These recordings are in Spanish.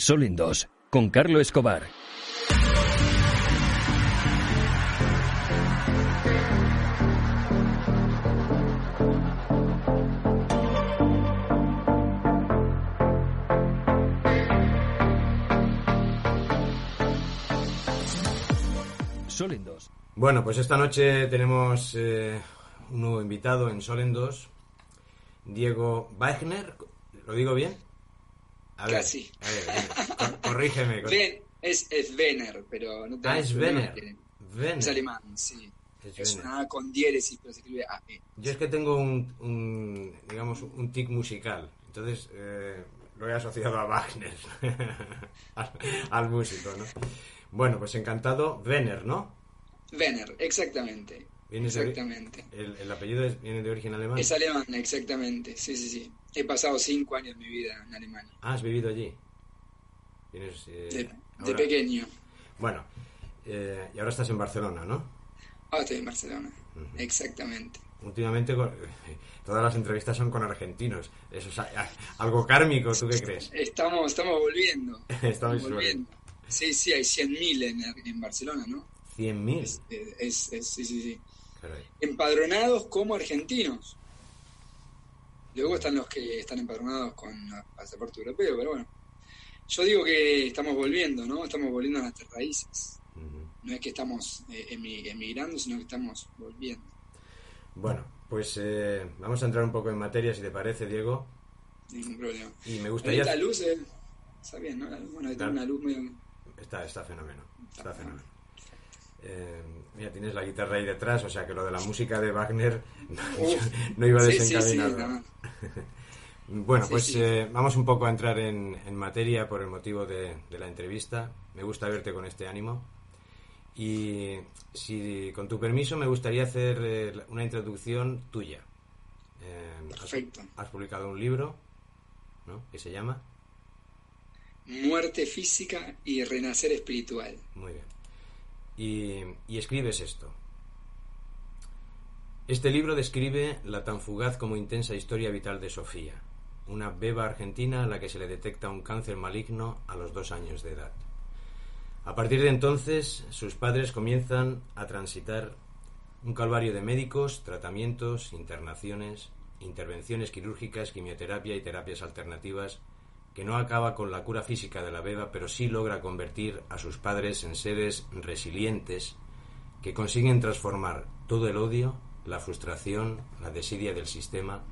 Sol en dos, con Carlo Escobar. Sol en dos. Bueno, pues esta noche tenemos eh, un nuevo invitado en Sol en 2, Diego Wagner. ¿Lo digo bien? A ver, Casi. a ver, cor- corrígeme. cor- Ven- es, es Vener, pero no te Ah, es Vener. Vener. Es alemán, sí. Es Es Vener. una A con diéresis, pero se escribe AE. Yo es que tengo un, un, digamos, un tic musical. Entonces eh, lo he asociado a Wagner, al, al músico, ¿no? Bueno, pues encantado. Venner, ¿no? Vener, exactamente. Viene de- Exactamente. El, el apellido es- viene de origen alemán. Es alemán, exactamente. Sí, sí, sí. He pasado cinco años de mi vida en Alemania. Ah, has vivido allí. Vienes, eh, De, de pequeño. Bueno, eh, y ahora estás en Barcelona, ¿no? Ahora estoy en Barcelona. Exactamente. Últimamente todas las entrevistas son con argentinos. Eso es algo kármico, ¿tú qué crees? Estamos, estamos volviendo. Estamos volviendo. Sí, sí, hay 100.000 en, en Barcelona, ¿no? 100.000. Es, es- es- sí, sí, sí. Caray. empadronados como argentinos. Luego están los que están empadronados con pasaporte europeo, pero bueno. Yo digo que estamos volviendo, ¿no? Estamos volviendo a nuestras raíces. No es que estamos eh, emi- emigrando, sino que estamos volviendo. Bueno, pues eh, vamos a entrar un poco en materia, si te parece, Diego. Ningún problema. Y me gustaría... La luz, eh, está bien, ¿no? La luz, bueno, ahí Claro. una luz medio... Está, está fenómeno. Está fenómeno. Eh, mira, tienes la guitarra ahí detrás, o sea que lo de la música de Wagner no, iba Sí, sí, sí, desencaminado. no. Bueno, Sí, pues sí. eh, vamos un poco a entrar en, en materia por el motivo de, de la entrevista. Me gusta verte con este ánimo. Y si con tu permiso me gustaría hacer eh, una introducción tuya. Eh, has- Perfecto. Has, publicado un libro, ¿no? Que se llama. Muerte física y renacer espiritual. Muy bien. Y, escribes esto. Este libro describe la tan fugaz como intensa historia vital de Sofía, una beba argentina a la que se le detecta un cáncer maligno a los dos años de edad. A partir de entonces, sus padres comienzan a transitar un calvario de médicos, tratamientos, internaciones, intervenciones quirúrgicas, quimioterapia y terapias alternativas que no acaba con la cura física de la beba, pero sí logra convertir a sus padres en seres resilientes que consiguen transformar todo el odio, la frustración, la desidia del sistema,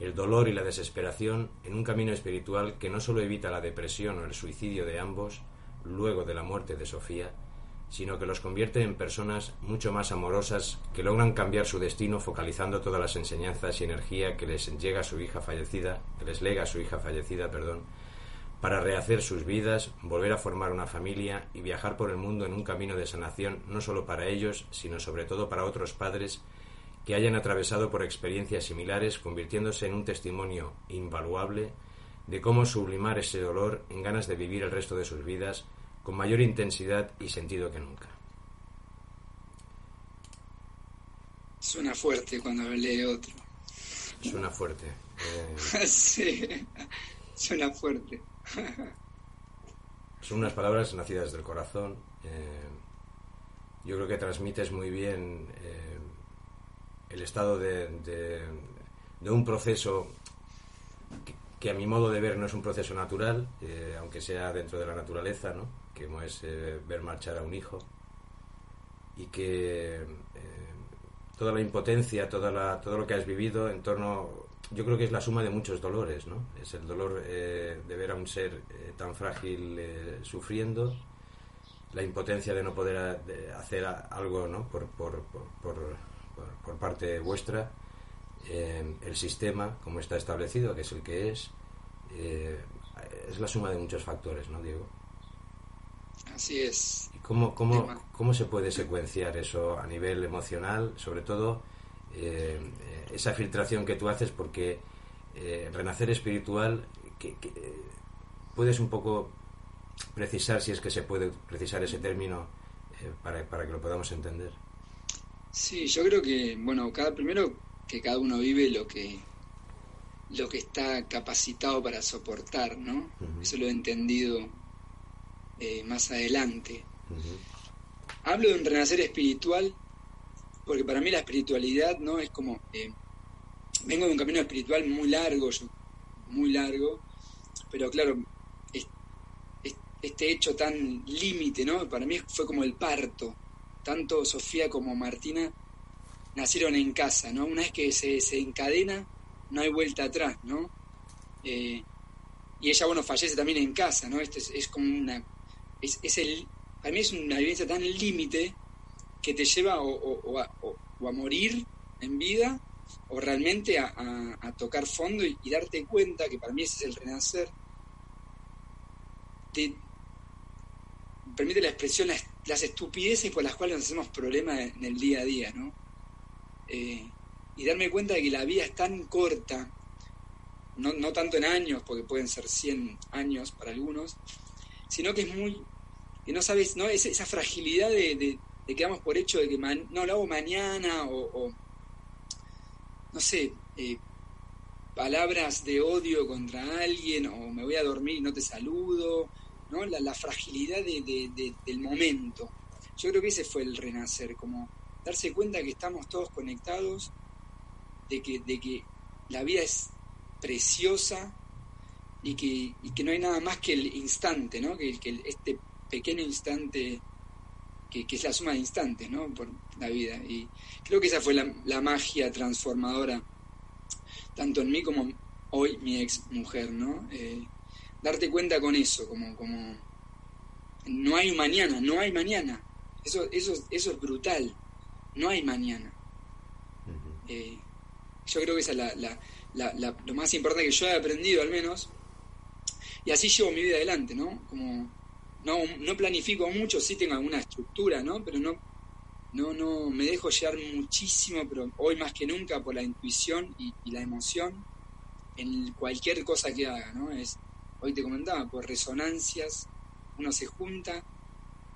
el dolor y la desesperación en un camino espiritual que no solo evita la depresión o el suicidio de ambos luego de la muerte de Sofía, sino que los convierte en personas mucho más amorosas que logran cambiar su destino focalizando todas las enseñanzas y energía que les llega a su hija fallecida, que les lega a su hija fallecida, perdón, para rehacer sus vidas, volver a formar una familia y viajar por el mundo en un camino de sanación no solo para ellos, sino sobre todo para otros padres que hayan atravesado por experiencias similares, convirtiéndose en un testimonio invaluable de cómo sublimar ese dolor en ganas de vivir el resto de sus vidas con mayor intensidad y sentido que nunca. Suena fuerte cuando lee otro. Suena fuerte. Eh, sí, suena fuerte. son unas palabras nacidas del corazón. eh, yo creo que transmites muy bien eh, el estado de, de- de un proceso que, que a mi modo de ver no es un proceso natural, aunque sea dentro de la naturaleza, ¿no? Que es eh, ver marchar a un hijo, y que eh, toda la impotencia, toda la, todo lo que has vivido en torno, yo creo que es la suma de muchos dolores, ¿no? Es el dolor eh, de ver a un ser tan frágil sufriendo, la impotencia de no poder hacer algo ¿no? por, por, por, por parte vuestra, el sistema como está establecido, que es el que es, es la suma de muchos factores, ¿no, Diego? Así es. ¿Y cómo, cómo, cómo se puede secuenciar eso a nivel emocional? Sobre todo eh, esa filtración que tú haces, porque eh, renacer espiritual, que, puedes un poco precisar si es que se puede precisar ese término para, para que lo podamos entender. Sí, yo creo que, bueno, cada primero que cada uno vive lo que lo que está capacitado para soportar, ¿no? Eso lo he entendido eh, más adelante. Hablo de un renacer espiritual porque para mí la espiritualidad, ¿no? Es como eh, vengo de un camino espiritual muy largo, muy largo, pero claro, este hecho tan límite, ¿no? Para mí fue como el parto. Tanto Sofía como Martina nacieron en casa, ¿no? Una vez que se, se encadena, no hay vuelta atrás, ¿no? Eh, y ella, bueno, fallece también en casa, ¿no? Este es, como una... Es, es, el, para mí es una vivencia tan límite que te lleva o, a, morir en vida o realmente a, tocar fondo y, darte cuenta que para mí ese es el renacer. Te permite la expresión, las, las estupideces por las cuales nos hacemos problemas en el día a día, ¿no? Eh, y darme cuenta de que la vida es tan corta, no, no tanto en años, porque pueden ser 100 años para algunos, sino que es muy, que no sabes, ¿no? esa fragilidad de, de, que damos por hecho de que no lo hago mañana o, no sé, eh, palabras de odio contra alguien o me voy a dormir y no te saludo, ¿no? La, fragilidad de, del momento. Yo creo que ese fue el renacer, como darse cuenta que estamos todos conectados, de que, de que la vida es preciosa y que, y que no hay nada más que el instante, ¿no? que, que este pequeño instante que, es la suma de instantes ¿no? por la vida. Y creo que esa fue la, la magia transformadora, tanto en mí como hoy mi ex mujer, ¿no? Eh, darte cuenta con eso, como, como no hay mañana, no hay mañana. Eso, eso, eso es brutal no hay mañana. Eh, yo creo que esa es la, lo más importante que yo he aprendido al menos. Y así llevo mi vida adelante, ¿no? Como no, no planifico mucho, sí tengo alguna estructura, ¿no? Pero no, no, no, me dejo llevar muchísimo, pero hoy más que nunca por la intuición y, la emoción en cualquier cosa que haga, ¿no? Es, hoy te comentaba, por resonancias, uno se junta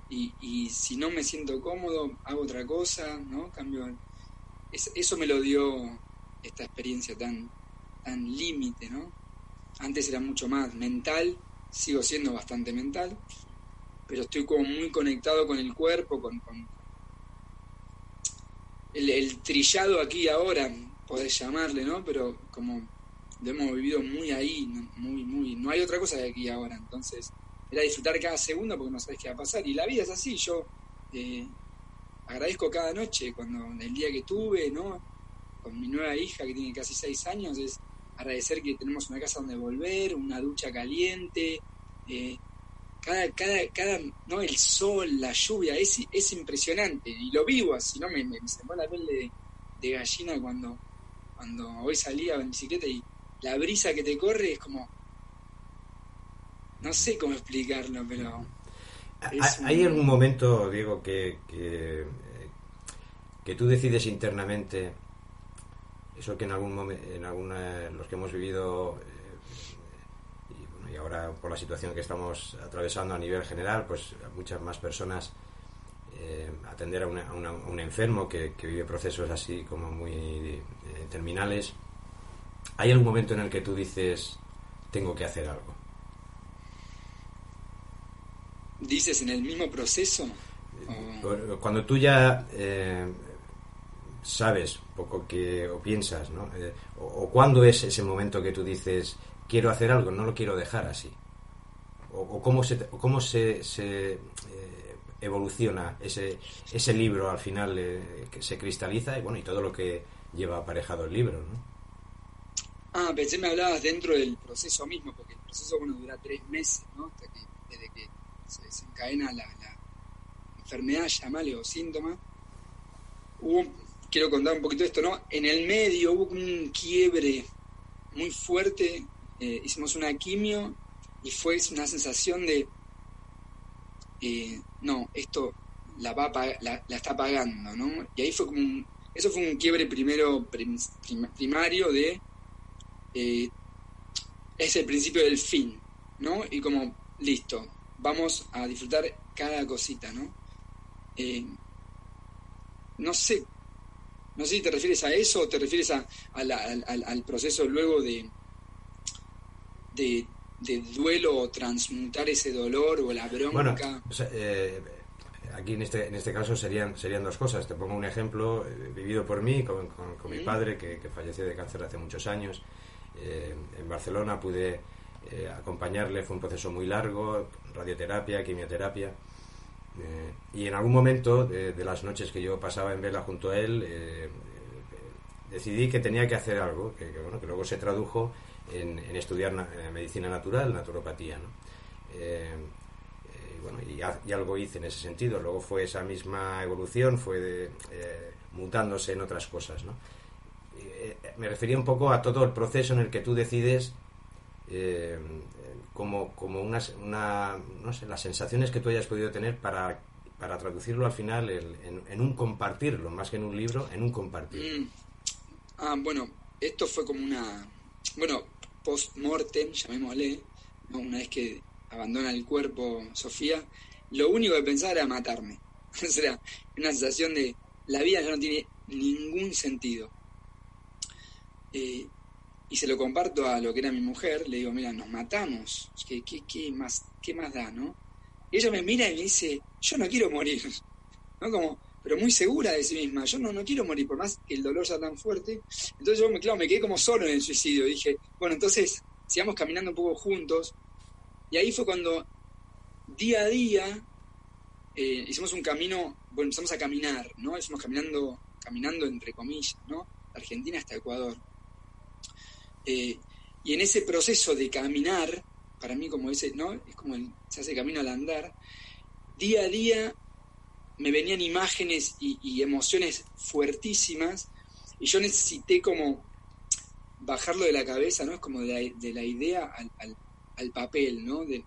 y, si no me siento cómodo, hago otra cosa, ¿no? Cambio. eso me lo dio esta experiencia tan, tan límite, ¿no? Antes era mucho más mental, sigo siendo bastante mental, pero estoy como muy conectado con el cuerpo, con, el, trillado aquí ahora, podés llamarle, ¿no? Pero como lo hemos vivido muy ahí, muy, muy, no hay otra cosa de aquí ahora, entonces era disfrutar cada segundo porque no sabes qué va a pasar. Y la vida es así, yo eh, agradezco cada noche, cuando el día que tuve, ¿no? Con mi nueva hija que tiene casi seis años, es agradecer que tenemos una casa donde volver, una ducha caliente, eh, cada, cada, cada, ¿no? El sol, la lluvia, es, es impresionante y lo vivo así, ¿no? Me, me, se la piel de, de, gallina cuando, cuando hoy salía en bicicleta y la brisa que te corre es como, no sé cómo explicarlo, pero... ¿Hay algún momento, Diego, que, que, que, tú decides internamente, eso que en algún momento, en alguna, los que hemos vivido, eh, y, bueno, y, ahora por la situación que estamos atravesando a nivel general, pues muchas más personas eh, atender a, un enfermo que, vive procesos así como muy eh, terminales, ¿hay algún momento en el que tú dices, tengo que hacer algo? ¿Dices en el mismo proceso? Cuando tú ya sabes poco que o piensas, ¿no? Eh, o, cuándo es ese momento que tú dices, quiero hacer algo, no lo quiero dejar así. O, cómo se, cómo se, se eh, evoluciona ese, ese libro al final que se cristaliza y bueno, y todo lo que lleva aparejado el libro, ¿no? Ah, pensé me hablabas dentro del proceso mismo, porque el proceso bueno dura tres meses, ¿no? Hasta que, desde que se desencadena la, enfermedad, llamale, o síntoma, hubo, quiero contar un poquito esto, ¿no? En el medio hubo un quiebre muy fuerte, eh, hicimos una quimio y fue una sensación de, eh, no, esto la, va la, está pagando, ¿no? Y ahí fue como eso fue un quiebre primero primario de, eh, es el principio del fin, ¿no? Y como, listo, vamos a disfrutar cada cosita, ¿no? No sé, no sé si te refieres a eso o te refieres a, al, proceso luego de, de, duelo o transmutar ese dolor o la bronca. Bueno, eh, aquí en este, en este caso serían, serían dos cosas. Te pongo un ejemplo eh, vivido por mí con, con, mi padre que, que, falleció de cáncer hace muchos años. en Barcelona pude eh, acompañarle fue un proceso muy largo, radioterapia, quimioterapia. Eh, y en algún momento de, las noches que yo pasaba en vela junto a él, eh, decidí que tenía que hacer algo, que, bueno, que luego se tradujo en, estudiar medicina natural, naturopatía. y, bueno, y, algo hice en ese sentido. Luego fue esa misma evolución, fue mutándose en otras cosas. me refería un poco a todo el proceso en el que tú decides eh, como, como unas, una, no sé, las sensaciones que tú hayas podido tener para, para traducirlo al final en, un compartirlo, más que en un libro, en un compartir. Mm. Ah, bueno, esto fue como una, bueno, post-mortem, llamémosle, una vez que abandona el cuerpo Sofía, lo único que pensaba era matarme. o sea, una sensación de la vida ya no tiene ningún sentido. Eh, y se lo comparto a lo que era mi mujer, le digo, mira, nos matamos, ¿qué, más, qué más da, no? Y ella me mira y me dice, yo no quiero morir, ¿no? Como, pero muy segura de sí misma, yo no, no quiero morir, por más que el dolor sea tan fuerte. Entonces yo, claro, me quedé como solo en el suicidio, dije, bueno, entonces sigamos caminando un poco juntos. Y ahí fue cuando, día a día, eh, hicimos un camino, bueno, empezamos a caminar, ¿no? Estamos caminando, caminando entre comillas, ¿no? Argentina hasta Ecuador. Eh, y en ese proceso de caminar, para mí como ese, ¿no? Es como se hace camino al andar, día a día me venían imágenes y, emociones fuertísimas y yo necesité como bajarlo de la cabeza, ¿no? Es como de la, idea al, al, papel, ¿no? De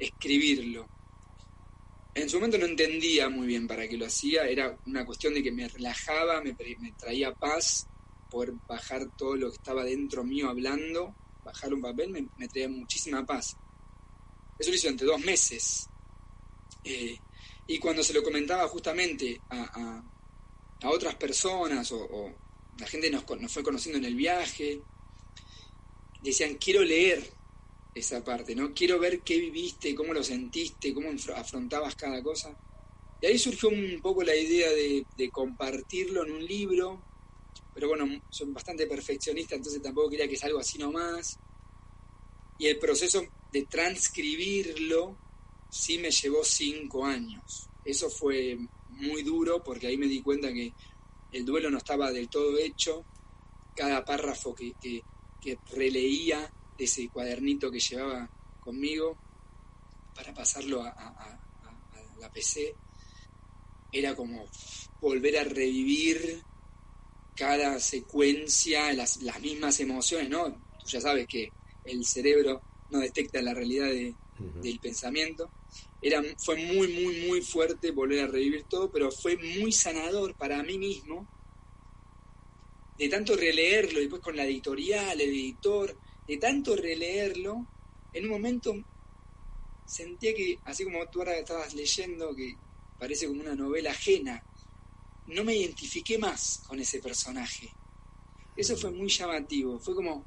escribirlo. En su momento no entendía muy bien para qué lo hacía, era una cuestión de que me relajaba, me, me traía paz poder bajar todo lo que estaba dentro mío hablando, bajar un papel, me, traía muchísima paz. Eso lo hizo entre dos meses. Eh, y cuando se lo comentaba justamente a, otras personas o, la gente nos, nos, fue conociendo en el viaje, decían, quiero leer esa parte, ¿no? Quiero ver qué viviste, cómo lo sentiste, cómo afrontabas cada cosa. Y ahí surgió un poco la idea de, de compartirlo en un libro, pero bueno, soy bastante perfeccionista, entonces tampoco quería que sea algo así nomás. Y el proceso de transcribirlo sí me llevó cinco años. Eso fue muy duro porque ahí me di cuenta que el duelo no estaba del todo hecho. Cada párrafo que, que, releía de ese cuadernito que llevaba conmigo para pasarlo a la PC era como volver a revivir cada secuencia, las, las mismas emociones, ¿no? Tú ya sabes que el cerebro no detecta la realidad del pensamiento. Era, fue muy, muy, muy fuerte volver a revivir todo, pero fue muy sanador para mí mismo de tanto releerlo, y después con la editorial, el editor, de tanto releerlo, en un momento sentía que, así como tú ahora estabas leyendo, que parece como una novela ajena, no me identifiqué más con ese personaje. Eso fue muy llamativo, fue como,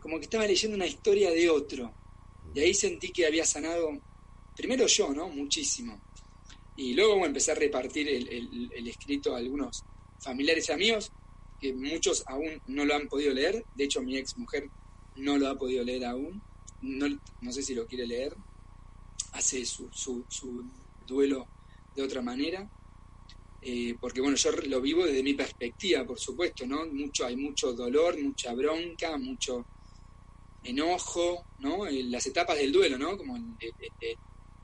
como que estaba leyendo una historia de otro. Y ahí sentí que había sanado, primero yo, ¿no? Muchísimo. Y luego empecé a repartir el, escrito a algunos familiares y amigos, que muchos aún no lo han podido leer. De hecho, mi ex mujer no lo ha podido leer aún. No, no sé si lo quiere leer. Hace su, su, su duelo de otra manera. Eh, porque bueno, yo lo vivo desde mi perspectiva, por supuesto, ¿no? Mucho, hay mucho dolor, mucha bronca, mucho enojo, ¿no? Las etapas del duelo, ¿no? Como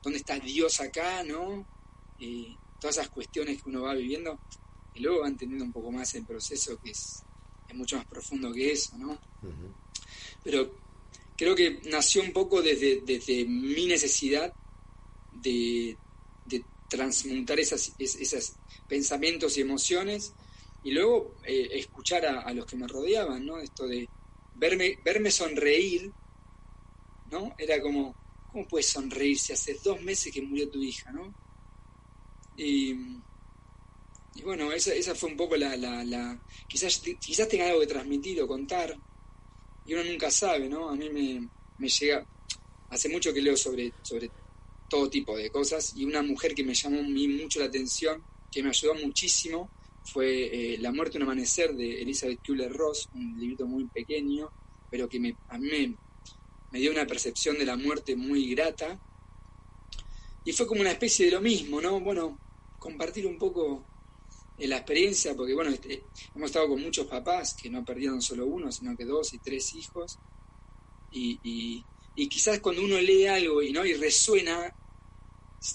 ¿dónde está Dios acá, ¿no? Eh, todas esas cuestiones que uno va viviendo, y luego va entendiendo un poco más el proceso que es, es mucho más profundo que eso, ¿no? Pero creo que nació un poco desde, desde mi necesidad de, de transmutar esas, pensamientos y emociones y luego eh, escuchar a, los que me rodeaban, ¿no? Esto de verme, verme sonreír, ¿no? Era como, ¿cómo puedes sonreír si hace dos meses que murió tu hija, ¿no? Y, bueno, esa, esa fue un poco la, la, quizás, quizás tenga algo que transmitir o contar, y uno nunca sabe, ¿no? A mí me, me llega, hace mucho que leo sobre, sobre todo tipo de cosas, y una mujer que me llamó mucho la atención, que me ayudó muchísimo, fue eh, La muerte un amanecer de Elizabeth Kübler-Ross, un librito muy pequeño, pero que me, a mí me, dio una percepción de la muerte muy grata. Y fue como una especie de lo mismo, ¿no? Bueno, compartir un poco eh, la experiencia, porque bueno, este, hemos estado con muchos papás que no perdieron solo uno, sino que dos y tres hijos. Y, y, y quizás cuando uno lee algo y no y resuena,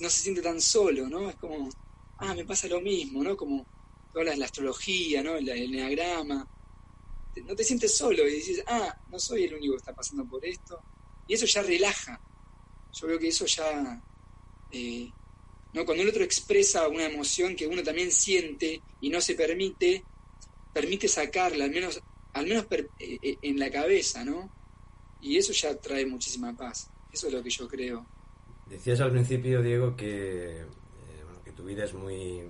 no se siente tan solo, ¿no? Es como, ah, me pasa lo mismo, ¿no? Como hablas de la astrología, ¿no? El, enneagrama. No te sientes solo y dices, ah, no soy el único que está pasando por esto. Y eso ya relaja. Yo creo que eso ya. Eh, ¿no? Cuando el otro expresa una emoción que uno también siente y no se permite, permite sacarla, al menos, al menos eh, eh, en la cabeza, ¿no? Y eso ya trae muchísima paz. Eso es lo que yo creo. Decías al principio, Diego, que tu vida es muy,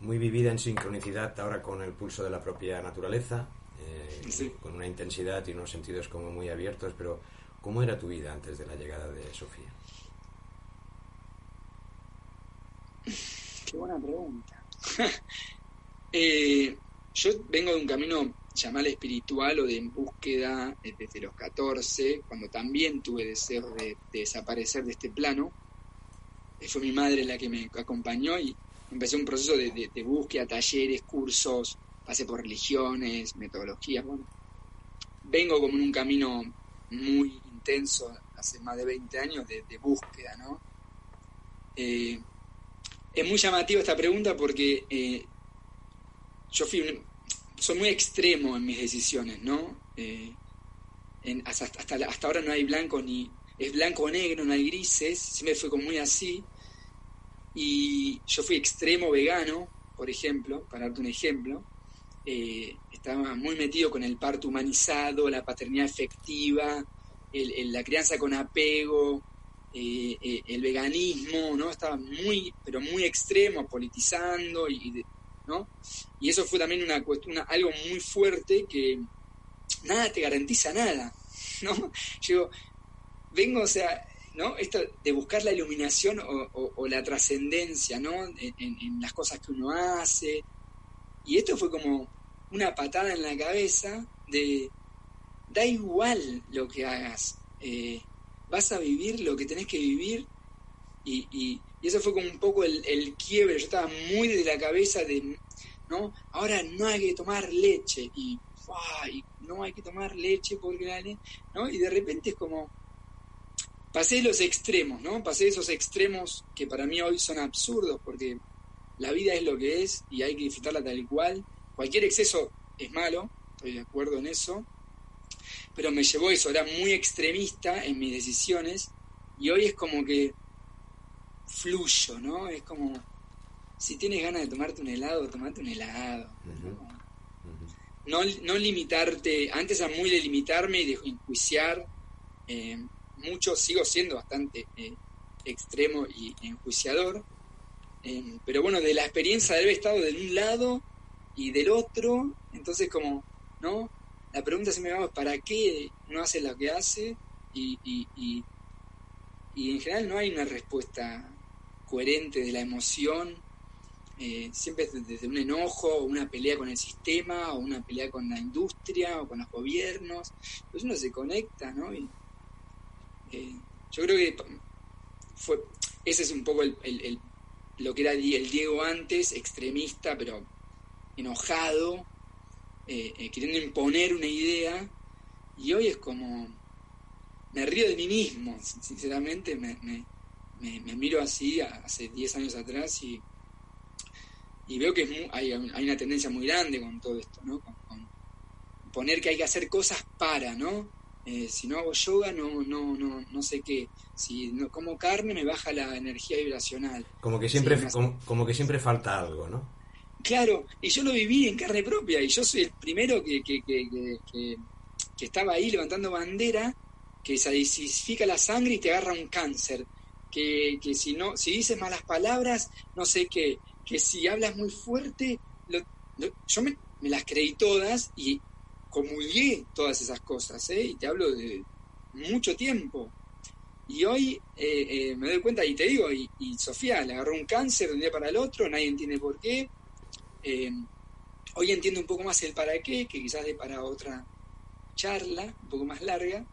muy vivida en sincronicidad ahora con el pulso de la propia naturaleza, eh, con una intensidad y unos sentidos como muy abiertos, pero ¿cómo era tu vida antes de la llegada de Sofía? Qué buena pregunta. Eh, yo vengo de un camino llamado espiritual o de en búsqueda eh, desde los 14, cuando también tuve deseo de, de desaparecer de este plano. Fue mi madre la que me acompañó y empecé un proceso de, búsqueda, talleres, cursos, pasé por religiones, metodologías. Vengo como en un camino muy intenso, hace más de 20 años, de, búsqueda, ¿no? Eh, es muy llamativa esta pregunta porque eh, yo fui soy muy extremo en mis decisiones, ¿no? Eh, hasta, hasta, ahora no hay blanco ni... Es blanco o negro, no hay grises, siempre fue como muy así. Y yo fui extremo vegano, por ejemplo, para darte un ejemplo. Eh, estaba muy metido con el parto humanizado, la paternidad efectiva, la crianza con apego, eh, eh, el veganismo, ¿no? Estaba muy, pero muy extremo, politizando, y, ¿no? Y eso fue también una cuestión, algo muy fuerte que nada te garantiza nada, ¿no? Yo vengo, o sea, ¿no? Esto de buscar la iluminación o, la trascendencia, ¿no? En, las cosas que uno hace. Y esto fue como una patada en la cabeza de, da igual lo que hagas, eh, vas a vivir lo que tenés que vivir. Y, y, eso fue como un poco el, quiebre, yo estaba muy de la cabeza de, ¿no? Ahora no hay que tomar leche y, y no hay que tomar leche porque ¿no? Y de repente es como, pasé los extremos, ¿no? Pasé esos extremos que para mí hoy son absurdos, porque la vida es lo que es y hay que disfrutarla tal cual. Cualquier exceso es malo, estoy de acuerdo en eso, pero me llevó eso, era muy extremista en mis decisiones y hoy es como que fluyo, ¿no? Es como, si tienes ganas de tomarte un helado, tomate un helado. no, no limitarte, antes era muy de limitarme y de enjuiciar. Eh, mucho, sigo siendo bastante eh, extremo y enjuiciador, eh, pero bueno, de la experiencia de haber estado de un lado y del otro, entonces como, ¿no? La pregunta se me va, ¿para qué no hace lo que hace? Y, y, y, y en general no hay una respuesta coherente de la emoción, eh, siempre es desde un enojo, o una pelea con el sistema, o una pelea con la industria, o con los gobiernos, pues uno se conecta, ¿no? Y, yo creo que fue ese es un poco el, lo que era el Diego antes, extremista, pero enojado, eh, eh, queriendo imponer una idea, y hoy es como, me río de mí mismo, sinceramente, me, me, miro así hace 10 años atrás y, y veo que hay, hay, una tendencia muy grande con todo esto, ¿no? Con, poner que hay que hacer cosas para, ¿no? Eh, si no hago yoga, no, no, no, no sé qué. Si no como carne, me baja la energía vibracional. Como que siempre, como, que siempre falta algo, ¿no? Claro, y yo lo viví en carne propia, y yo soy el primero que, que, que, que estaba ahí levantando bandera, que se disifica la sangre y te agarra un cáncer. Que, que si no, si dices malas palabras, no sé qué, que si hablas muy fuerte, yo me, me, las creí todas y comulgué todas esas cosas, ¿eh? y te hablo de mucho tiempo. Y hoy eh, eh, me doy cuenta, y te digo, y, Sofía le agarró un cáncer de un día para el otro, nadie entiende por qué. hoy entiendo un poco más el para qué, que quizás de para otra charla, un poco más larga.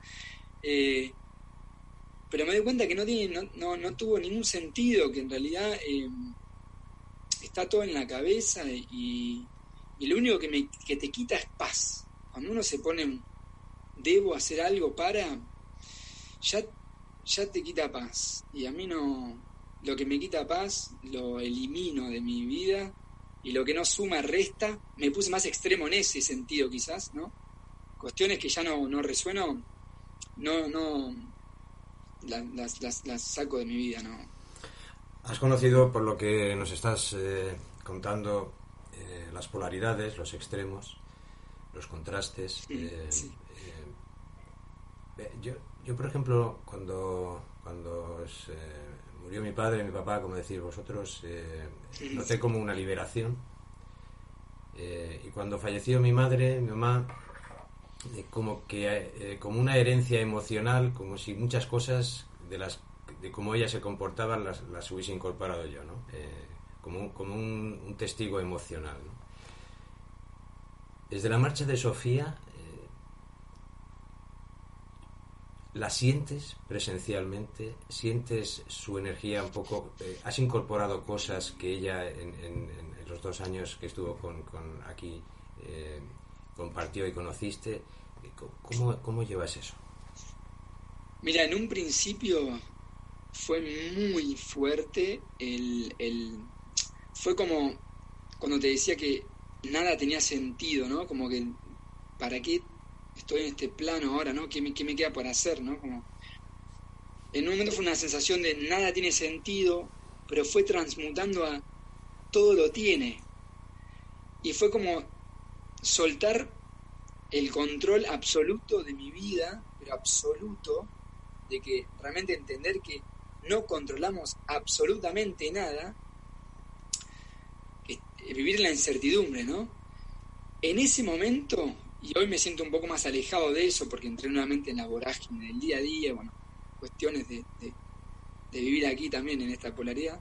pero me doy cuenta que no, tuvo ningún sentido, que en realidad está todo en la cabeza y, y lo único que, me, que te quita es paz cuando uno se pone, debo hacer algo para, ya, ya te quita paz. Y a mí no, lo que me quita paz lo elimino de mi vida y lo que no suma resta, me puse más extremo en ese sentido quizás, ¿no? Cuestiones que ya no, no resueno, no, no, las, las, saco de mi vida, ¿no? Has conocido, por lo que nos estás eh, contando, eh, las polaridades, los extremos los contrastes. Eh, eh, yo, yo, por ejemplo, cuando, cuando murió mi padre, mi papá, como decís vosotros, noté como una liberación. y cuando falleció mi madre, mi mamá, como que como una herencia emocional, como si muchas cosas de las de cómo ella se comportaba las, las hubiese incorporado yo, ¿no? como, como un, un, testigo emocional. ¿no? Desde la marcha de Sofía, eh, ¿la sientes presencialmente? ¿Sientes su energía un poco? Eh, ¿Has incorporado cosas que ella en, los dos años que estuvo con, aquí eh, compartió y conociste? ¿Cómo, ¿Cómo llevas eso? Mira, en un principio fue muy fuerte el, fue como cuando te decía que nada tenía sentido, ¿no? Como que, ¿para qué estoy en este plano ahora, ¿no? ¿Qué me, qué me queda por hacer, ¿no? Como, en un momento fue una sensación de nada tiene sentido, pero fue transmutando a todo lo tiene. Y fue como soltar el control absoluto de mi vida, pero absoluto, de que realmente entender que no controlamos absolutamente nada vivir la incertidumbre, ¿no? En ese momento, y hoy me siento un poco más alejado de eso porque entré nuevamente en la vorágine del día a día, bueno, cuestiones de, vivir aquí también en esta polaridad,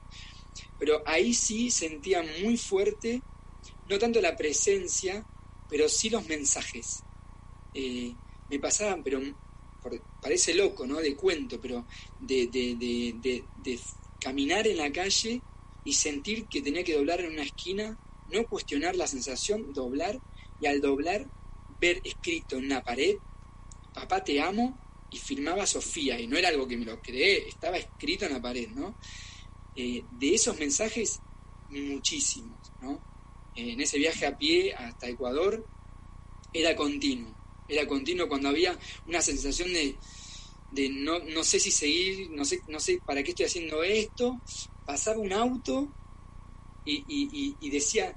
pero ahí sí sentía muy fuerte, no tanto la presencia, pero sí los mensajes. Eh, me pasaban, pero parece loco, ¿no? De cuento, pero de, de caminar en la calle y sentir que tenía que doblar en una esquina, no cuestionar la sensación, doblar y al doblar ver escrito en una pared, papá te amo y firmaba Sofía y no era algo que me lo creé, estaba escrito en la pared, ¿no? Eh, de esos mensajes muchísimos, ¿no? en ese viaje a pie hasta Ecuador era continuo, era continuo cuando había una sensación de, de no, no sé si seguir, no sé, no sé para qué estoy haciendo esto, pasaba un auto y, decía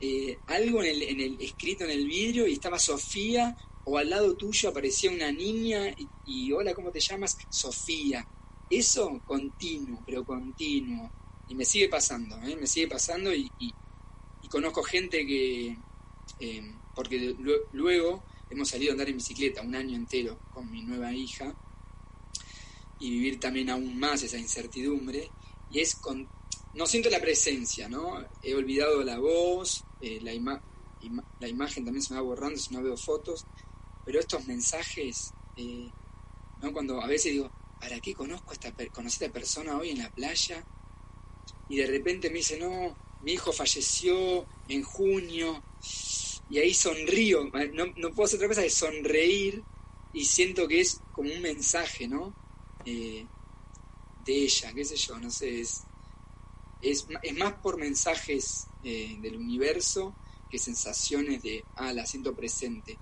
eh, algo en el, en el, escrito en el vidrio y estaba Sofía o al lado tuyo aparecía una niña y, hola, ¿cómo te llamas? Sofía. Eso continuo, pero continuo. Y me sigue pasando, ¿eh? me sigue pasando y, conozco gente que, eh, porque luego hemos salido a andar en bicicleta un año entero con mi nueva hija y vivir también aún más esa incertidumbre y es con... No siento la presencia, ¿no? He olvidado la voz, eh, la, la imagen también se me va borrando si no veo fotos, pero estos mensajes, eh, ¿no? Cuando a veces digo, ¿para qué conozco a esta, conocí a esta persona hoy en la playa? Y de repente me dice, no, mi hijo falleció en junio, y ahí sonrío, no, no puedo hacer otra cosa que sonreír y siento que es como un mensaje, ¿no? Eh, ella, qué sé yo, no sé, es, es, más por mensajes del universo que sensaciones de, ah, la siento presente.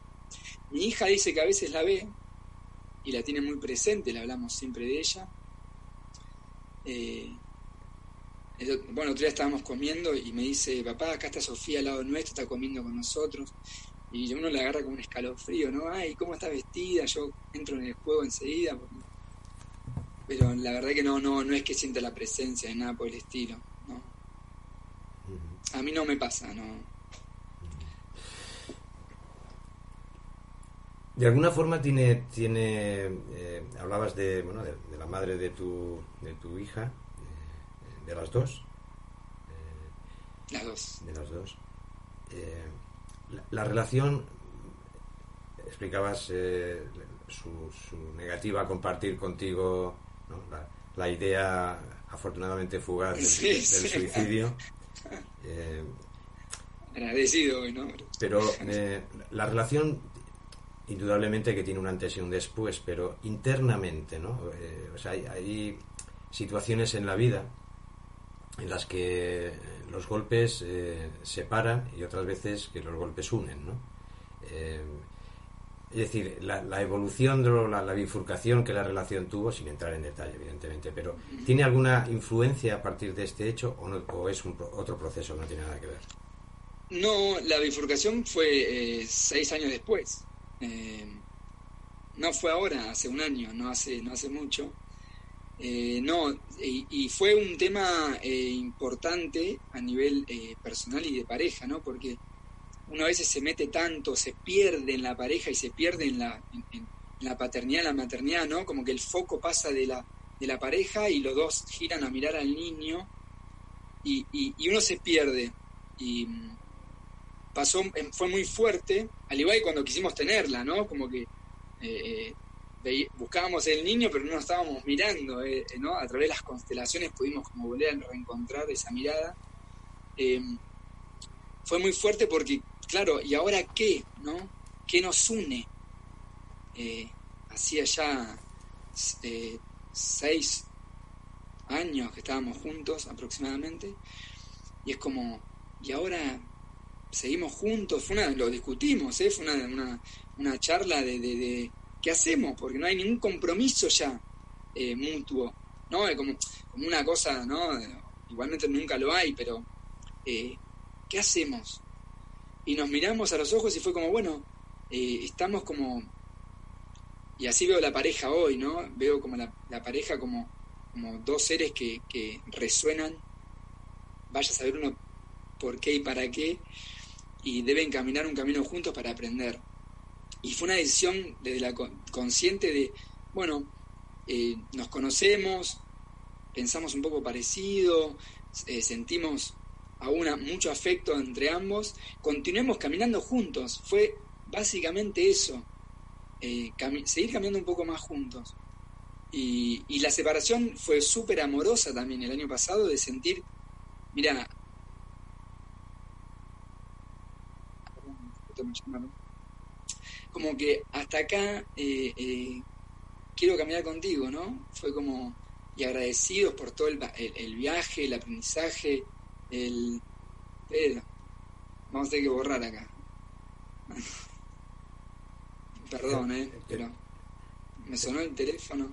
Mi hija dice que a veces la ve y la tiene muy presente, le hablamos siempre de ella. Eh, bueno, otro día estábamos comiendo y me dice, papá, acá está Sofía al lado nuestro, está comiendo con nosotros. Y uno le agarra como un escalofrío, ¿no? Ay, ¿cómo está vestida? Yo entro en el juego enseguida. Pero la verdad que no, no, no es que sienta la presencia de nada por el estilo. A mí no me pasa, ¿no? De alguna forma tiene, tiene eh, hablabas de, bueno, de, la madre de tu, de tu hija, eh, de las dos. Eh, las dos. De las dos. La, relación, explicabas su, negativa a compartir contigo la, idea afortunadamente fugaz del, suicidio. Agradecido, ¿no? Pero la relación indudablemente que tiene un antes y un después, pero internamente, ¿no? Eh, o sea, hay, situaciones en la vida en las que los golpes eh, separan y otras veces que los golpes unen, ¿no? Eh, es decir, la, evolución, de la, la, bifurcación que la relación tuvo, sin entrar en detalle, evidentemente, pero ¿tiene alguna influencia a partir de este hecho o, no, o es un, otro proceso, no tiene nada que ver? No, la bifurcación fue seis años después. Eh, no fue ahora, hace un año, no hace, no hace mucho. Eh, no, y, fue un tema eh, importante a nivel personal y de pareja, ¿no? Porque uno a veces se mete tanto, se pierde en la pareja y se pierde en la, en, la paternidad, la maternidad, ¿no? Como que el foco pasa de la, de la pareja y los dos giran a mirar al niño y, y uno se pierde. Y, pasó, fue muy fuerte, al igual que cuando quisimos tenerla, ¿no? Como que eh, eh, buscábamos el niño, pero no nos estábamos mirando, eh, ¿no? A través de las constelaciones pudimos como volver a reencontrar esa mirada. fue muy fuerte porque, claro, ¿y ahora qué, no? ¿Qué nos une? hacía ya seis años que estábamos juntos aproximadamente, y es como, ¿y ahora seguimos juntos, fue una, lo discutimos, ¿eh? fue una, una, charla de, de, qué hacemos, porque no hay ningún compromiso ya eh, mutuo, ¿no? Es como, como una cosa, ¿no? Igualmente nunca lo hay, pero eh, ¿qué hacemos? Y nos miramos a los ojos y fue como, bueno, eh, estamos como, y así veo la pareja hoy, ¿no? Veo como la, la pareja como, como dos seres que, que resuenan, vaya a saber uno por qué y para qué, y deben caminar un camino juntos para aprender. Y fue una decisión desde la consciente de, bueno, eh, nos conocemos, pensamos un poco parecido, eh, sentimos aún mucho afecto entre ambos, continuemos caminando juntos. Fue básicamente eso, eh, seguir caminando un poco más juntos. Y, y la separación fue súper amorosa también el año pasado de sentir, mira, Como que hasta acá eh, eh, quiero caminar contigo, ¿no? Fue como, y agradecidos por todo el, viaje, el aprendizaje, el... Pero, vamos a tener que borrar acá. Perdón, ¿eh? Pero me sonó el teléfono.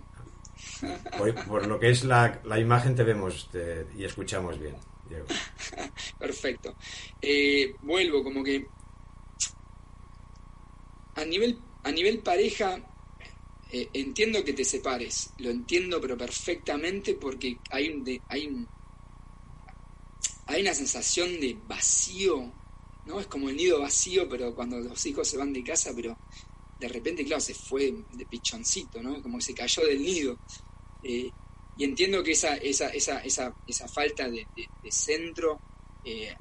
por, lo que es la, la imagen te vemos y escuchamos bien. Perfecto. Eh, vuelvo, como que a nivel, a nivel pareja, eh, entiendo que te separes, lo entiendo pero perfectamente porque hay, un, de, hay, un, hay una sensación de vacío, ¿no? Es como el nido vacío, pero cuando los hijos se van de casa, pero de repente, claro, se fue de pichoncito, ¿no? Como que se cayó del nido. Eh, y entiendo que esa, esa, esa, esa, esa falta de, centro eh,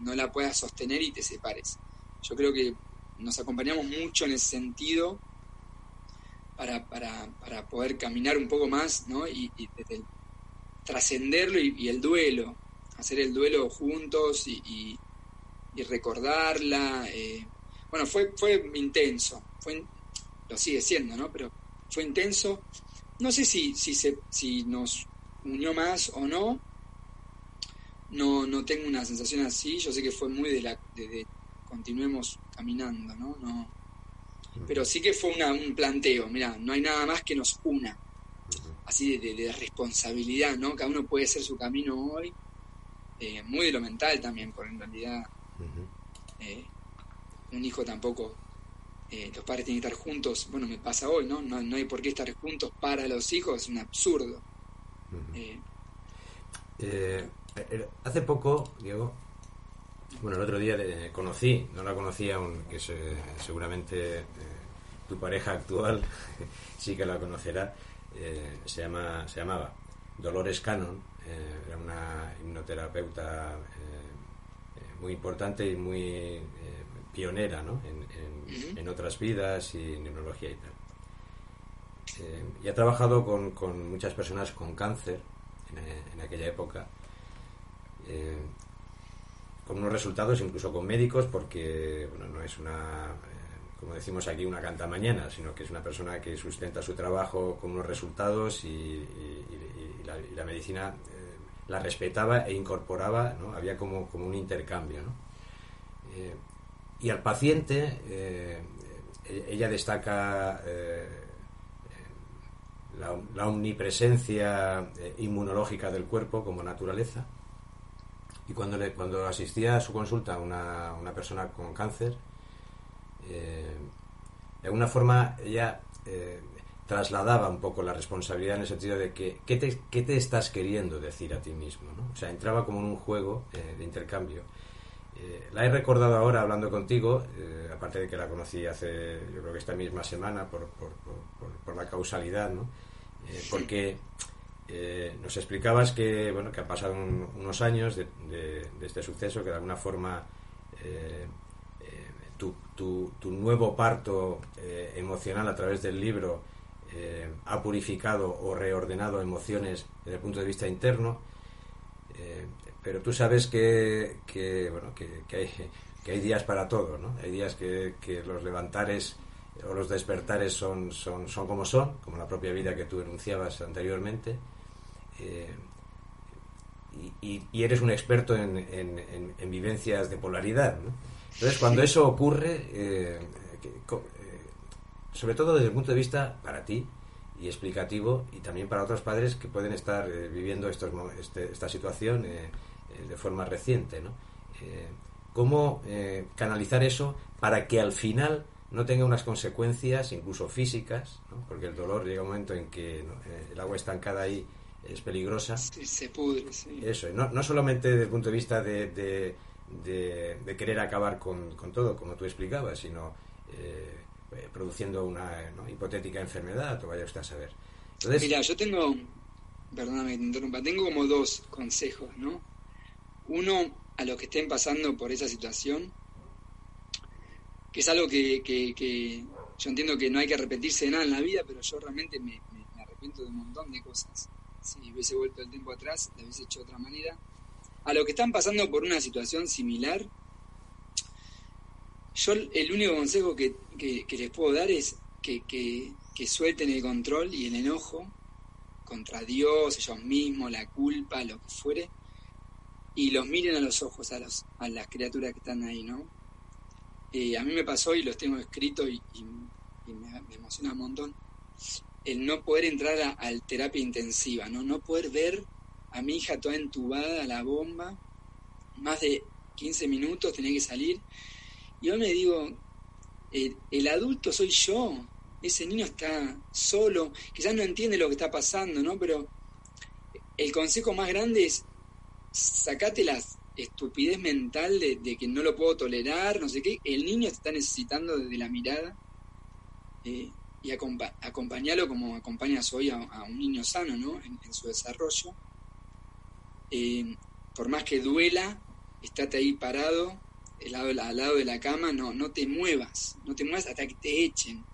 no la puedas sostener y te separes. Yo creo que nos acompañamos mucho en ese sentido para, para, para poder caminar un poco más, ¿no? Y, trascenderlo y, el duelo, hacer el duelo juntos y, recordarla. Eh, bueno, fue, fue intenso, fue, lo sigue siendo, ¿no? Pero fue intenso no sé si, si, se, si nos unió más o no. No, no tengo una sensación así. Yo sé que fue muy de la de, continuemos caminando, ¿no? no Pero sí que fue una, un planteo. Mira, no hay nada más que nos una. Así de, responsabilidad, ¿no? Cada uno puede hacer su camino hoy. Eh, muy de lo mental también, porque en realidad eh, un hijo tampoco eh, los padres tienen que estar juntos, bueno, me pasa hoy, ¿no? ¿no? hay por qué estar juntos para los hijos, es un absurdo. Hace poco, Diego, bueno, el otro día conocí, no la conocía aún, que seguramente tu pareja actual sí que la conocerá, se, llama, se llamaba Dolores Cannon, era una hipnoterapeuta muy importante y muy pionera ¿no? en, otras vidas y neurología y tal. Eh, y ha trabajado con, con, muchas personas con cáncer en, aquella época, eh, con unos resultados incluso con médicos, porque bueno, no es una, eh, como decimos aquí, una canta mañana, sino que es una persona que sustenta su trabajo con unos resultados y, la, medicina la respetaba e incorporaba, ¿no? había como, como un intercambio. ¿no? Y al paciente, eh, ella destaca eh, la, omnipresencia eh, inmunológica del cuerpo como naturaleza. Y cuando, le, cuando asistía a su consulta una, una persona con cáncer, de alguna forma ella trasladaba un poco la responsabilidad en el sentido de que ¿qué te, qué te estás queriendo decir a ti mismo? ¿no? O sea, entraba como en un juego de intercambio eh, la he recordado ahora hablando contigo, eh, aparte de que la conocí hace, yo creo que esta misma semana, por, por, la causalidad, ¿no? Eh, porque nos explicabas que, bueno, que han pasado unos años de, este suceso, que de alguna forma tu, tu, tu, nuevo parto emocional a través del libro ha purificado o reordenado emociones desde el punto de vista interno pero tú sabes que, que bueno, que, hay, que hay días para todo, ¿no? Hay días que, que los levantares o los despertares son, son, son como son, como la propia vida que tú enunciabas anteriormente, eh, y, y, eres un experto en, en, vivencias de polaridad. ¿no? Entonces, cuando eso ocurre, eh, eh, sobre todo desde el punto de vista para ti y explicativo, y también para otros padres que pueden estar viviendo estos, este, esta situación eh, de forma reciente, ¿no? Eh, ¿Cómo eh, canalizar eso para que al final no tenga unas consecuencias, incluso físicas, porque el dolor llega un momento en que el agua estancada ahí es peligrosa. se pudre, sí. Eso, no, no solamente desde el punto de vista de, de, querer acabar con, con, todo, como tú explicabas, sino produciendo una hipotética enfermedad, o vaya usted a saber. Entonces, Mira, yo tengo, perdóname que te interrumpa, tengo como dos consejos, ¿no? Uno, a los que estén pasando por esa situación, que es algo que, que, yo entiendo que no hay que arrepentirse de nada en la vida, pero yo realmente me, arrepiento de un montón de cosas. Si hubiese vuelto el tiempo atrás, lo hubiese hecho de otra manera. A los que están pasando por una situación similar, yo el único consejo que, que les puedo dar es que, que, suelten el control y el enojo contra Dios, ellos mismos, la culpa, lo que fuere, y los miren a los ojos a, los, a las criaturas que están ahí, ¿no? Eh, a mí me pasó y los tengo escritos y, me, emociona un montón el no poder entrar a, terapia intensiva, ¿no? No poder ver a mi hija toda entubada a la bomba, más de 15 minutos tenía que salir. Y yo me digo, el, adulto soy yo, ese niño está solo, quizás no entiende lo que está pasando, ¿no? Pero el consejo más grande es sacate la estupidez mental de, que no lo puedo tolerar, no sé qué. El niño está necesitando desde la mirada eh, y acompañarlo como acompañas hoy a, un niño sano, ¿no? En, su desarrollo. Eh, por más que duela, estate ahí parado, al lado, al lado de la cama, no, no te muevas, no te muevas hasta que te echen.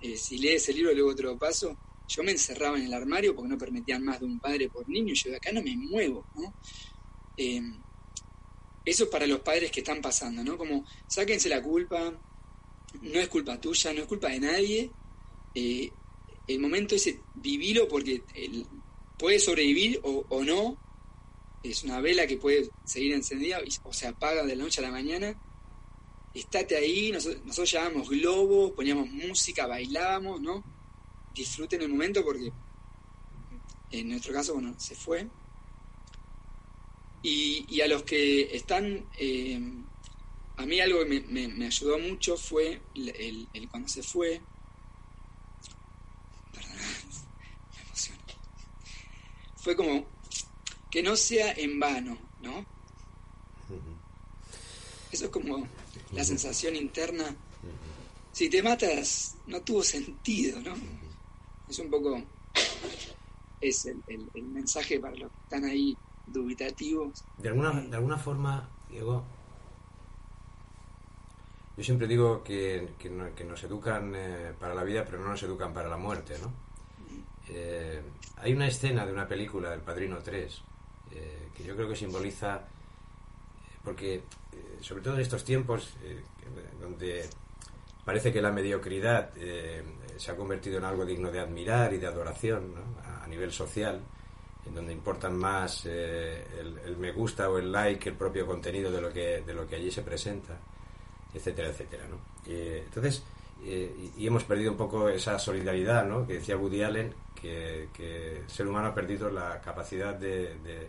Eh, si lees el libro, luego otro paso, yo me encerraba en el armario porque no permitían más de un padre por niño, yo de acá no me muevo. Eh, eso es para los padres que están pasando, ¿no? Como sáquense la culpa, no es culpa tuya, no es culpa de nadie. Eh, el momento ese, vivilo porque el, puede sobrevivir o, o, no. Es una vela que puede seguir encendida o se apaga de la noche a la mañana. Estate ahí, nosotros, nosotros llevábamos globos, poníamos música, bailábamos, ¿no? Disfruten el momento porque en nuestro caso, bueno, se fue. Y, a los que están, eh, a mí algo que me, ayudó mucho fue el, cuando se fue. Perdón, me emociono. Fue como que no sea en vano, ¿no? Eso es como la sensación interna. Si te matas, no tuvo sentido, ¿no? Es un poco es el, el, mensaje para los que están ahí dubitativos. De alguna, de alguna forma, Diego, yo siempre digo que, que, nos educan eh, para la vida, pero no nos educan para la muerte, ¿no? Eh, hay una escena de una película del Padrino 3 eh, que yo creo que simboliza, porque sobre todo en estos tiempos donde parece que la mediocridad se ha convertido en algo digno de admirar y de adoración a, nivel social, en donde importan más eh, el, me gusta o el like, el propio contenido de lo que, de lo que allí se presenta, etcétera, etcétera. ¿no? entonces, eh, y, hemos perdido un poco esa solidaridad, ¿no? que decía Woody Allen, que, el ser humano ha perdido la capacidad de, eh,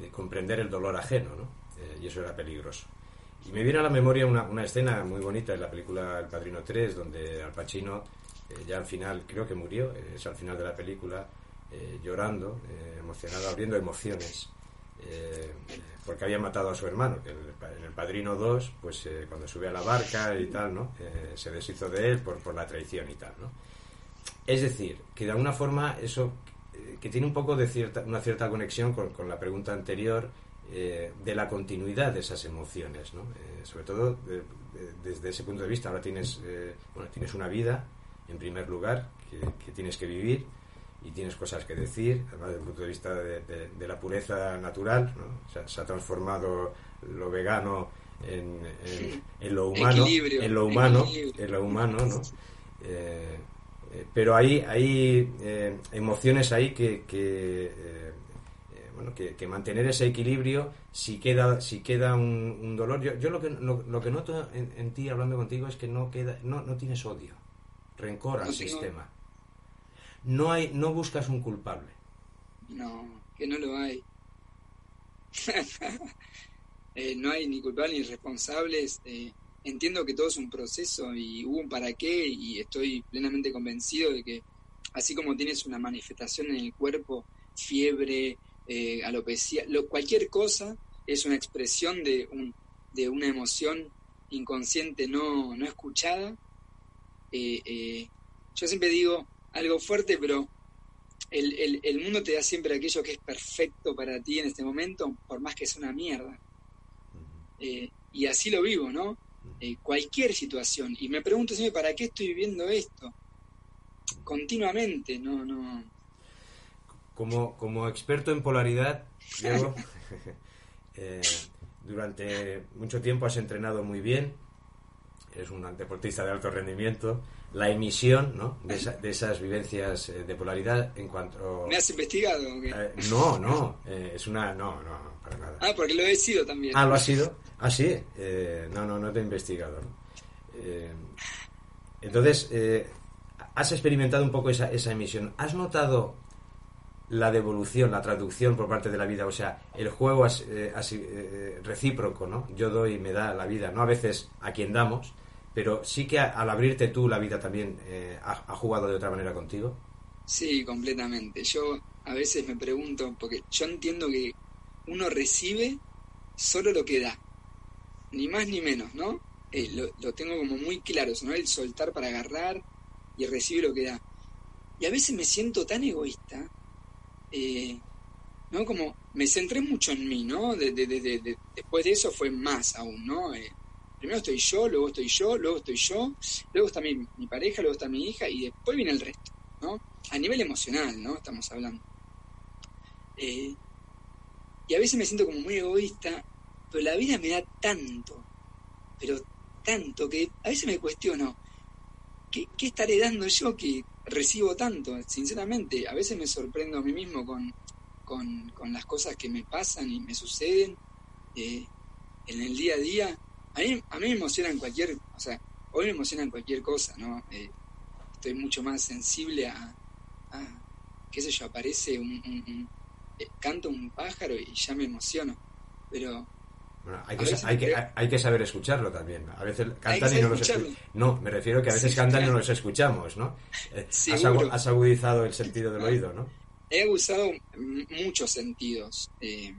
de comprender el dolor ajeno, ¿no? y eso era peligroso. Y me viene a la memoria una, una escena muy bonita en la película El Padrino 3, donde Al Pacino, eh, ya al final, creo que murió, eh, es al final de la película, eh, llorando, emocionado, abriendo emociones, porque había matado a su hermano, que en el Padrino 2, pues cuando sube a la barca y tal, ¿no? se deshizo de él por, por la traición y tal, ¿no? Es decir, que de alguna forma eso, que tiene un poco de cierta, una cierta conexión con, con la pregunta anterior, eh, de la continuidad de esas emociones, ¿no? Eh, sobre todo desde ese punto de vista. Ahora tienes, eh, bueno, tienes una vida, en primer lugar, que, tienes que vivir y tienes cosas que decir, además desde el punto de vista de, la pureza natural, ¿no? se ha transformado lo vegano en, en, lo humano, en lo humano, en lo humano, ¿no? Pero hay, hay emociones ahí que, que que, mantener ese equilibrio, si queda, si queda un, dolor. Yo, yo lo, que, lo, que noto en, ti hablando contigo es que no, queda, no, no tienes odio, rencor al sistema. No. hay, no buscas un culpable. No, que no lo hay. Eh, no hay ni culpables ni responsables. Entiendo que todo es un proceso y hubo un para qué y estoy plenamente convencido de que así como tienes una manifestación en el cuerpo, fiebre, eh, alopecia, lo, cualquier cosa es una expresión de, un, de una emoción inconsciente no, no escuchada. Eh, eh, yo siempre digo algo fuerte, pero el, el, mundo te da siempre aquello que es perfecto para ti en este momento, por más que sea una mierda. y así lo vivo, ¿no? Cualquier situación. Y me pregunto siempre, ¿para qué estoy viviendo esto? Continuamente, no, no, como, como experto en polaridad, Diego, eh, durante mucho tiempo has entrenado muy bien, eres un deportista de alto rendimiento, la emisión ¿no? de, de esas vivencias eh, de polaridad en cuanto... ¿Me has investigado? Eh, no, no, es una... No, no, para nada. Ah, porque lo he sido también. Ah, lo ha sido. Ah, sí. no, no, no te he investigado. entonces, has experimentado un poco esa, esa emisión. ¿Has notado la devolución, la traducción por parte de la vida, o sea, el juego es eh, eh, recíproco, ¿no? Yo doy y me da la vida, no a veces a quien damos, pero sí que al abrirte tú la vida también eh, ha, jugado de otra manera contigo. Sí, completamente. Yo a veces me pregunto, porque yo entiendo que uno recibe solo lo que da, ni más ni menos, ¿no? lo, lo, tengo como muy claro, ¿no? El soltar para agarrar y recibir lo que da. Y a veces me siento tan egoísta eh, ¿no? Como me centré mucho en mí, ¿no? De, después de eso fue más aún, ¿no? Eh, primero estoy yo, luego estoy yo, luego estoy yo, luego está mi, pareja, luego está mi hija y después viene el resto, ¿no? A nivel emocional, ¿no? Estamos hablando. Y a veces me siento como muy egoísta, pero la vida me da tanto, pero tanto que a veces me cuestiono, ¿qué, ¿qué estaré dando yo que recibo tanto? Sinceramente, a veces me sorprendo a mí mismo con, con, con las cosas que me pasan y me suceden eh, en el día a día. A mí, a mí me emocionan cualquier, o sea, hoy me emocionan cualquier cosa, ¿no? Eh, estoy mucho más sensible a, qué sé yo, aparece un canto un pájaro y ya me emociono. Pero Bueno, hay, que, hay, que, hay, que saber escucharlo también. A veces cantan y no los escuchamos. No, me refiero que a veces Sí, cantan y no los escuchamos, ¿no? Eh, has, Seguro. agu- has agudizado el sentido del oído, ¿no? he abusado m- muchos sentidos, eh,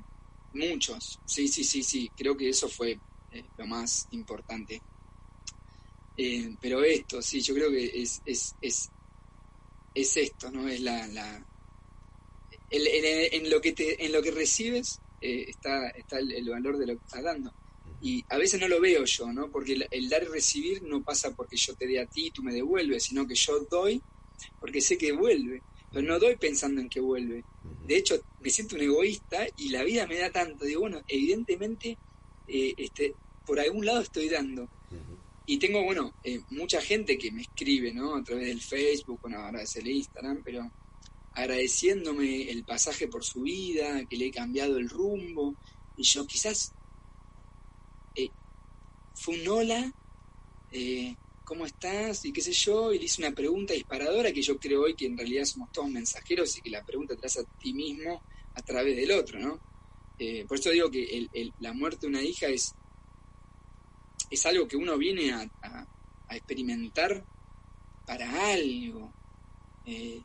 muchos. Sí, sí, sí, sí. Creo que eso fue eh, lo más importante. Pero esto, sí, yo creo que es, es, es, es esto, ¿no? Es la, la el- en, en lo que te, en lo que recibes eh, está, está el, valor de lo que estás dando. Y a veces no lo veo yo, ¿no? Porque el, dar y recibir no pasa porque yo te dé a ti y tú me devuelves, sino que yo doy porque sé que vuelve. Pero no doy pensando en que vuelve. De hecho, me siento un egoísta y la vida me da tanto. Digo, bueno, evidentemente, eh, este, por algún lado estoy dando. Y tengo, bueno, eh, mucha gente que me escribe, ¿no? A través del Facebook, bueno, ahora es el Instagram, pero agradeciéndome el pasaje por su vida, que le he cambiado el rumbo. Y yo quizás eh, fue un hola, eh, ¿cómo estás? Y qué sé yo, y le hice una pregunta disparadora que yo creo hoy que en realidad somos todos mensajeros y que la pregunta te hace a ti mismo a través del otro, ¿no? Eh, por eso digo que la muerte de una hija es, es algo que uno viene a experimentar para algo. Eh,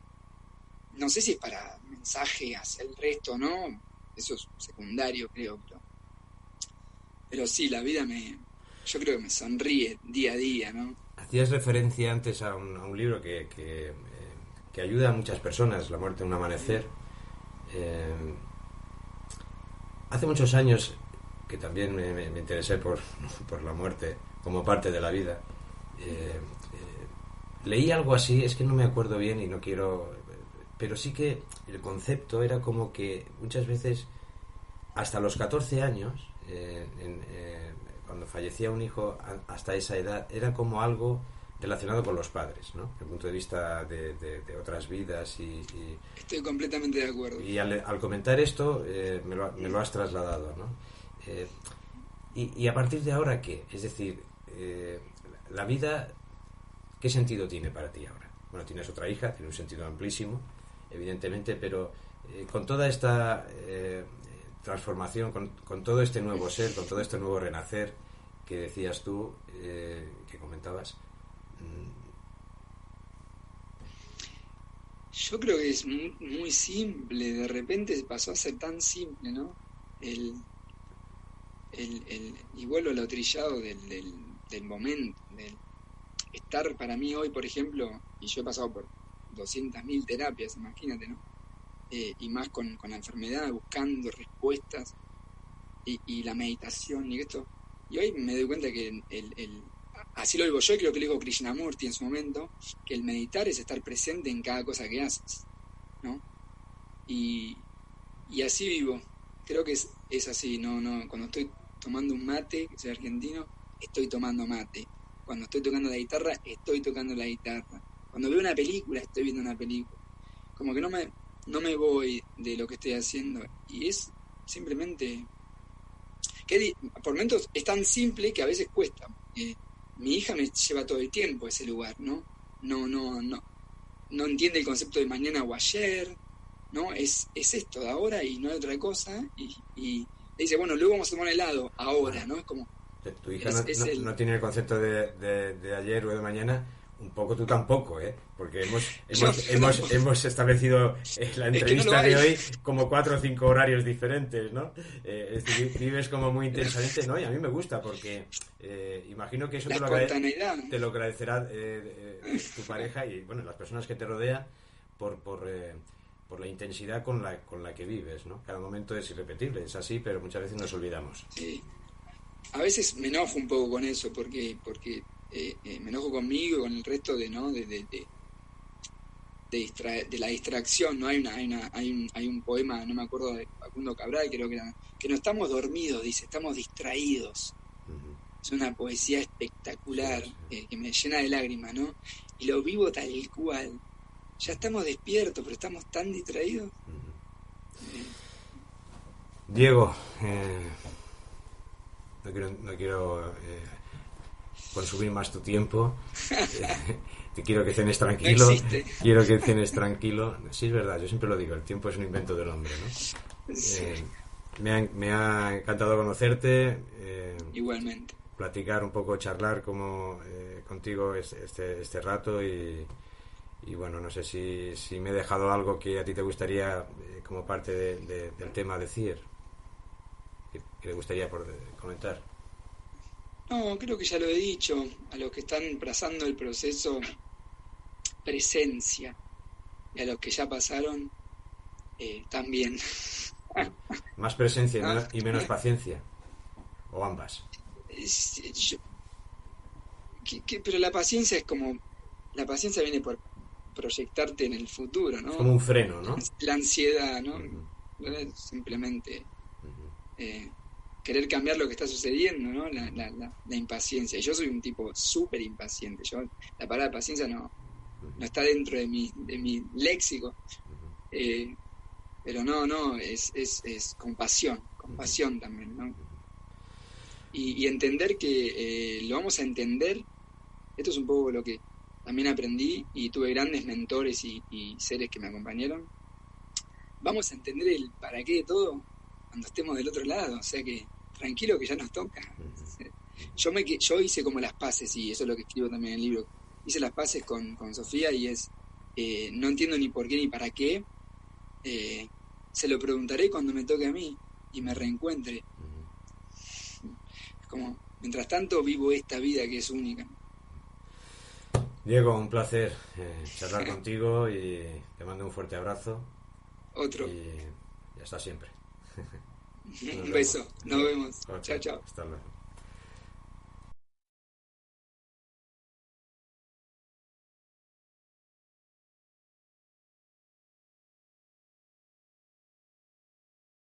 no sé si es para mensaje hacia el resto no, eso es secundario creo, pero, pero sí, la vida me, yo creo que me sonríe día a día, ¿no? Hacías referencia antes a un, a un libro que, que, eh, ayuda a muchas personas, La muerte en un amanecer. Eh, hace muchos años que también me, interesé por, por la muerte como parte de la vida. Eh, leí algo así, es que no me acuerdo bien y no quiero... Pero sí que el concepto era como que muchas veces, hasta los 14 años, eh, en- eh, cuando fallecía un hijo, a- hasta esa edad, era como algo relacionado con los padres, ¿no? Desde el punto de vista de, de- de otras vidas y- y, Estoy completamente de acuerdo. y al, al comentar esto, eh, me, lo, me lo has trasladado, ¿no? Eh, y, y a partir de ahora, ¿qué? Es decir, eh, la vida, ¿qué sentido tiene para ti ahora? Bueno, tienes otra hija, tiene un sentido amplísimo, evidentemente, pero eh, con toda esta eh, transformación, con, con todo este nuevo ser, con todo este nuevo renacer que decías tú, eh, que comentabas, mm, Yo creo que es muy, muy simple, de repente pasó a ser tan simple, ¿no? El, el, el- y vuelvo a lo trillado del, del, del momento, del estar para mí hoy, por ejemplo, y yo he pasado por 200.000 terapias, imagínate, ¿no? Eh, y más con, con la enfermedad, buscando respuestas y, y la meditación y esto. Y hoy me doy cuenta que el, así lo digo yo y creo que lo dijo Krishnamurti en su momento, que el meditar es estar presente en cada cosa que haces, ¿no? Y, y así vivo. Creo que es, es así, no, no, cuando estoy tomando un mate, soy argentino, estoy tomando mate. Cuando estoy tocando la guitarra, estoy tocando la guitarra. Cuando veo una película, estoy viendo una película. Como que no me, no me voy de lo que estoy haciendo. Y es simplemente que por momentos es tan simple que a veces cuesta. Eh, mi hija me lleva todo el tiempo a ese lugar, ¿no? No, no, no. No entiende el concepto de mañana o ayer, ¿no? Es, es esto de ahora y no hay otra cosa. Y, y le dice, bueno, luego vamos a tomar helado, ahora, ¿no? Es como, Tu hija Es- no, es no- el- no tiene el concepto de, de- de ayer o de mañana, un poco tú tampoco, ¿eh? Porque hemos, hemos, hemos, hemos establecido en la entrevista de hoy como cuatro o cinco horarios diferentes, ¿no? Eh, es decir, vi- vives como muy intensamente, ¿no? Y a mí me gusta porque eh, imagino que eso te lo, te lo agradecerá eh, eh, tu pareja y, bueno, las personas que te rodean por... por eh, por la intensidad con la, con la que vives, ¿no? Cada momento es irrepetible, es así, pero muchas veces nos olvidamos. Sí. A veces me enojo un poco con eso, porque, porque eh, eh, me enojo conmigo y con el resto de, ¿no? De, de, de, de, distra- de la distracción, ¿no? Hay, una, hay, una, hay, un, hay un poema, no me acuerdo, de Facundo Cabral, creo que era, que no estamos dormidos, dice, estamos distraídos. Es una poesía espectacular, eh, que me llena de lágrimas, ¿no? y lo vivo tal cual. Ya estamos despiertos, pero estamos tan distraídos. Diego, eh, no quiero, no quiero eh, consumir más tu tiempo. Eh, te quiero que cenes tranquilo. No quiero que cenes tranquilo. Sí, es verdad, yo siempre lo digo, el tiempo es un invento del hombre, ¿no? Eh, me, ha, me ha encantado conocerte. eh, Igualmente. platicar un poco, charlar como eh, contigo es- este, este rato y, y bueno, no sé si, si me he dejado algo que a ti te gustaría como parte de- de- del tema decir, que, que te gustaría por, comentar. No, creo que ya lo he dicho. A los que están trazando el proceso, presencia. Y a los que ya pasaron, eh, también. Más presencia y Ah. menos, y menos paciencia, o ambas. Es- yo- que- que- pero la paciencia es como. La paciencia viene por proyectarte en el futuro, ¿no? Es como un freno, ¿no? La ansiedad, ¿no? No es simplemente eh, querer cambiar lo que está sucediendo, ¿no? La, la, la, la impaciencia. Yo soy un tipo súper impaciente. Yo, la palabra paciencia no, no está dentro de mi, de mi léxico. Eh, pero no, no, es, es, es compasión, compasión también, ¿no? Y, y entender que eh, lo vamos a entender, esto es un poco lo que también aprendí y tuve grandes mentores y, y seres que me acompañaron. Vamos a entender el para qué de todo cuando estemos del otro lado, o sea que tranquilo que ya nos toca. Yo, me, yo hice como las paces, y eso es lo que escribo también en el libro, hice las paces con, con Sofía y es, eh, no entiendo ni por qué ni para qué, eh, se lo preguntaré cuando me toque a mí y me reencuentre. Es como, mientras tanto vivo esta vida que es única. Diego, un placer eh, charlar contigo y te mando un fuerte abrazo Otro, y hasta siempre. un beso, nos vemos. Ok, Chao, chao. Hasta luego.